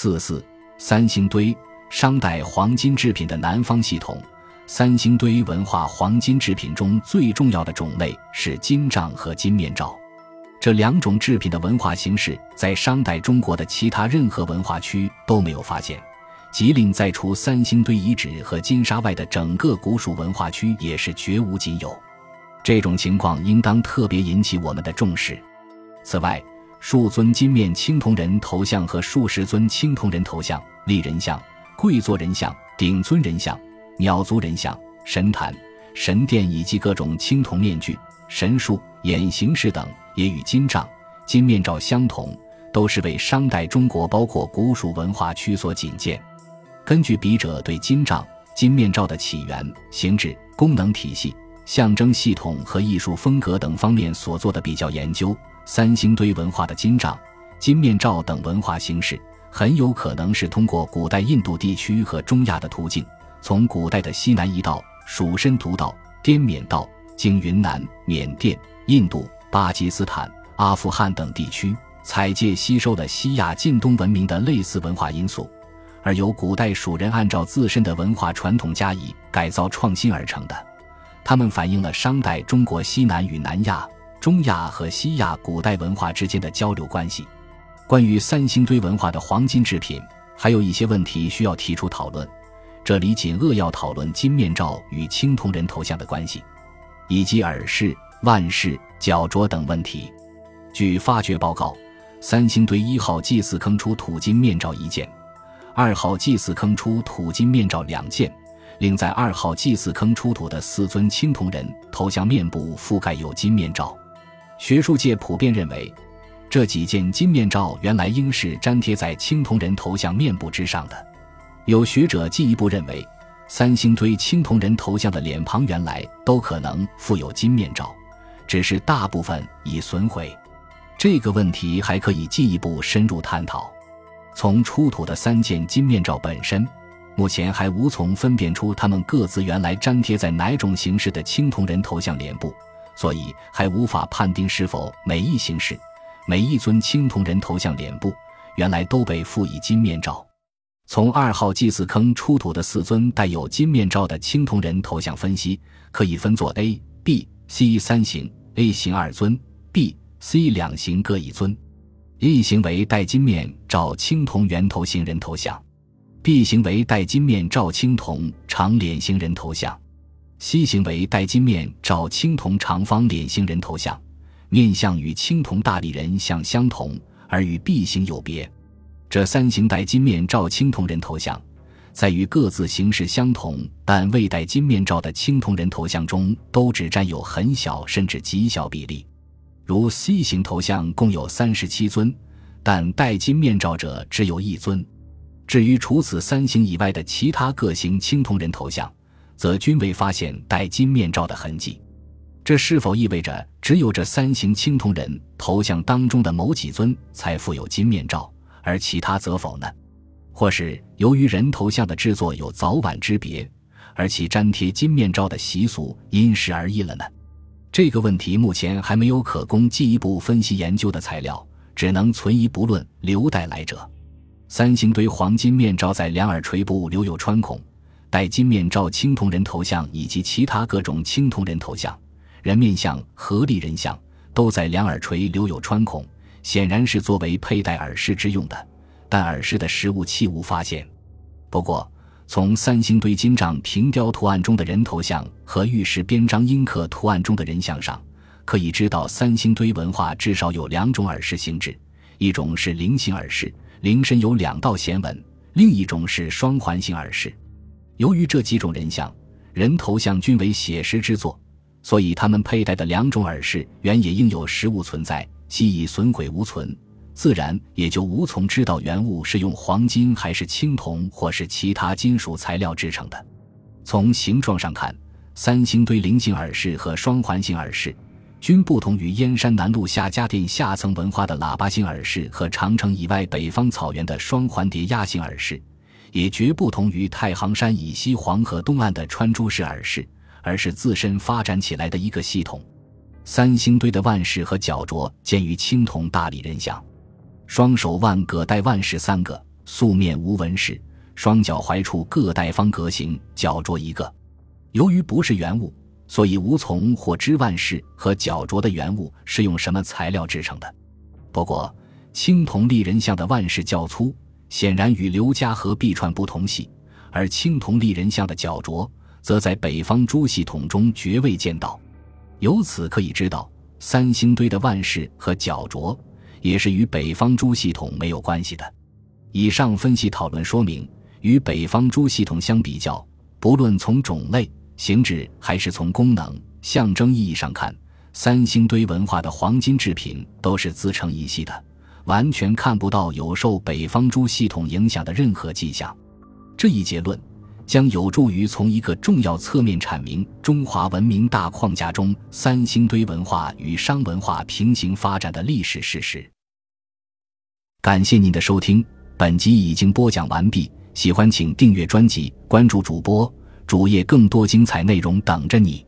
四四三星堆，商代黄金制品的南方系统。三星堆文化黄金制品中最重要的种类是金杖和金面罩，这两种制品的文化形式在商代中国的其他任何文化区都没有发现。吉林在除三星堆遗址和金沙外的整个古蜀文化区也是绝无仅有。这种情况应当特别引起我们的重视。此外，数尊金面青铜人头像和数十尊青铜人头像、立人像、跪坐人像、顶尊人像。鸟族人像、神坛、神殿以及各种青铜面具、神树、眼形式等，也与金杖、金面罩相同，都是为商代中国包括古蜀文化区所仅见。根据笔者对金杖、金面罩的起源、形制、功能体系、象征系统和艺术风格等方面所做的比较研究，三星堆文化的金杖、金面罩等文化形式，很有可能是通过古代印度地区和中亚的途径。从古代的西南夷道、蜀申屠道、滇缅道，经云南、缅甸、印度、巴基斯坦、阿富汗等地区采借吸收了西亚近东文明的类似文化因素，而由古代蜀人按照自身的文化传统加以改造创新而成的。它们反映了商代中国西南与南亚、中亚和西亚古代文化之间的交流关系。关于三星堆文化的黄金制品，还有一些问题需要提出讨论。这里仅扼要讨论金面罩与青铜人头像的关系，以及耳饰、腕饰、脚镯等问题。据发掘报告，三星堆一号祭祀坑出土金面罩一件，二号祭祀坑出土金面罩两件，另在二号祭祀坑出土的四尊青铜人头像面部覆盖有金面罩。学术界普遍认为，这几件金面罩原来应是粘贴在青铜人头像面部之上的。有学者进一步认为，三星堆青铜人头像的脸庞原来都可能附有金面罩，只是大部分已损毁。这个问题还可以进一步深入探讨。从出土的三件金面罩本身，目前还无从分辨出它们各自原来粘贴在哪种形式的青铜人头像脸部，所以还无法判定是否每一形式、每一尊青铜人头像脸部原来都被附以金面罩。从二号祭祀坑出土的四尊带有金面罩的青铜人头像分析，可以分作 A、B、C 三型，A 型二尊，B、C 两型各一尊。A 型为戴金面罩青铜圆头形人头像，B 型为戴金面罩青铜长脸型人头像，C 型为戴金面罩青铜长方脸型人头像，面相与青铜大力人像相同，而与 B 型有别。这三型戴金面罩青铜人头像，在与各自形式相同但未戴金面罩的青铜人头像中，都只占有很小甚至极小比例。如 C 型头像共有三十七尊，但戴金面罩者只有一尊。至于除此三型以外的其他各型青铜人头像，则均未发现戴金面罩的痕迹。这是否意味着只有这三型青铜人头像当中的某几尊才附有金面罩？而其他则否呢？或是由于人头像的制作有早晚之别，而其粘贴金面罩的习俗因时而异了呢？这个问题目前还没有可供进一步分析研究的材料，只能存疑不论，留待来者。三星堆黄金面罩在两耳垂部留有穿孔，戴金面罩青铜人头像以及其他各种青铜人头像、人面像和立人像都在两耳垂留有穿孔。显然是作为佩戴耳饰之用的，但耳饰的实物器无发现。不过，从三星堆金杖平雕图案中的人头像和玉石边章阴刻图案中的人像上，可以知道三星堆文化至少有两种耳饰形制：一种是菱形耳饰，菱身有两道弦纹；另一种是双环形耳饰。由于这几种人像、人头像均为写实之作，所以他们佩戴的两种耳饰原也应有实物存在。既已损毁无存，自然也就无从知道原物是用黄金还是青铜或是其他金属材料制成的。从形状上看，三星堆菱形耳饰和双环形耳饰均不同于燕山南麓夏家店下层文化的喇叭形耳饰和长城以外北方草原的双环叠压形耳饰，也绝不同于太行山以西黄河东岸的穿珠式耳饰，而是自身发展起来的一个系统。三星堆的腕饰和脚镯见于青铜大理人像，双手腕各戴腕饰三个，素面无纹饰，双脚踝处各戴方格形脚镯一个。由于不是原物，所以无从获知万饰和脚镯的原物是用什么材料制成的。不过，青铜立人像的腕饰较粗，显然与刘家河碧串不同系；而青铜立人像的脚镯，则在北方诸系统中绝未见到。由此可以知道，三星堆的万饰和脚镯也是与北方诸系统没有关系的。以上分析讨论说明，与北方诸系统相比较，不论从种类、形制还是从功能、象征意义上看，三星堆文化的黄金制品都是自成一系的，完全看不到有受北方诸系统影响的任何迹象。这一结论。将有助于从一个重要侧面阐明中华文明大框架中三星堆文化与商文化平行发展的历史事实。感谢您的收听，本集已经播讲完毕。喜欢请订阅专辑，关注主播主页，更多精彩内容等着你。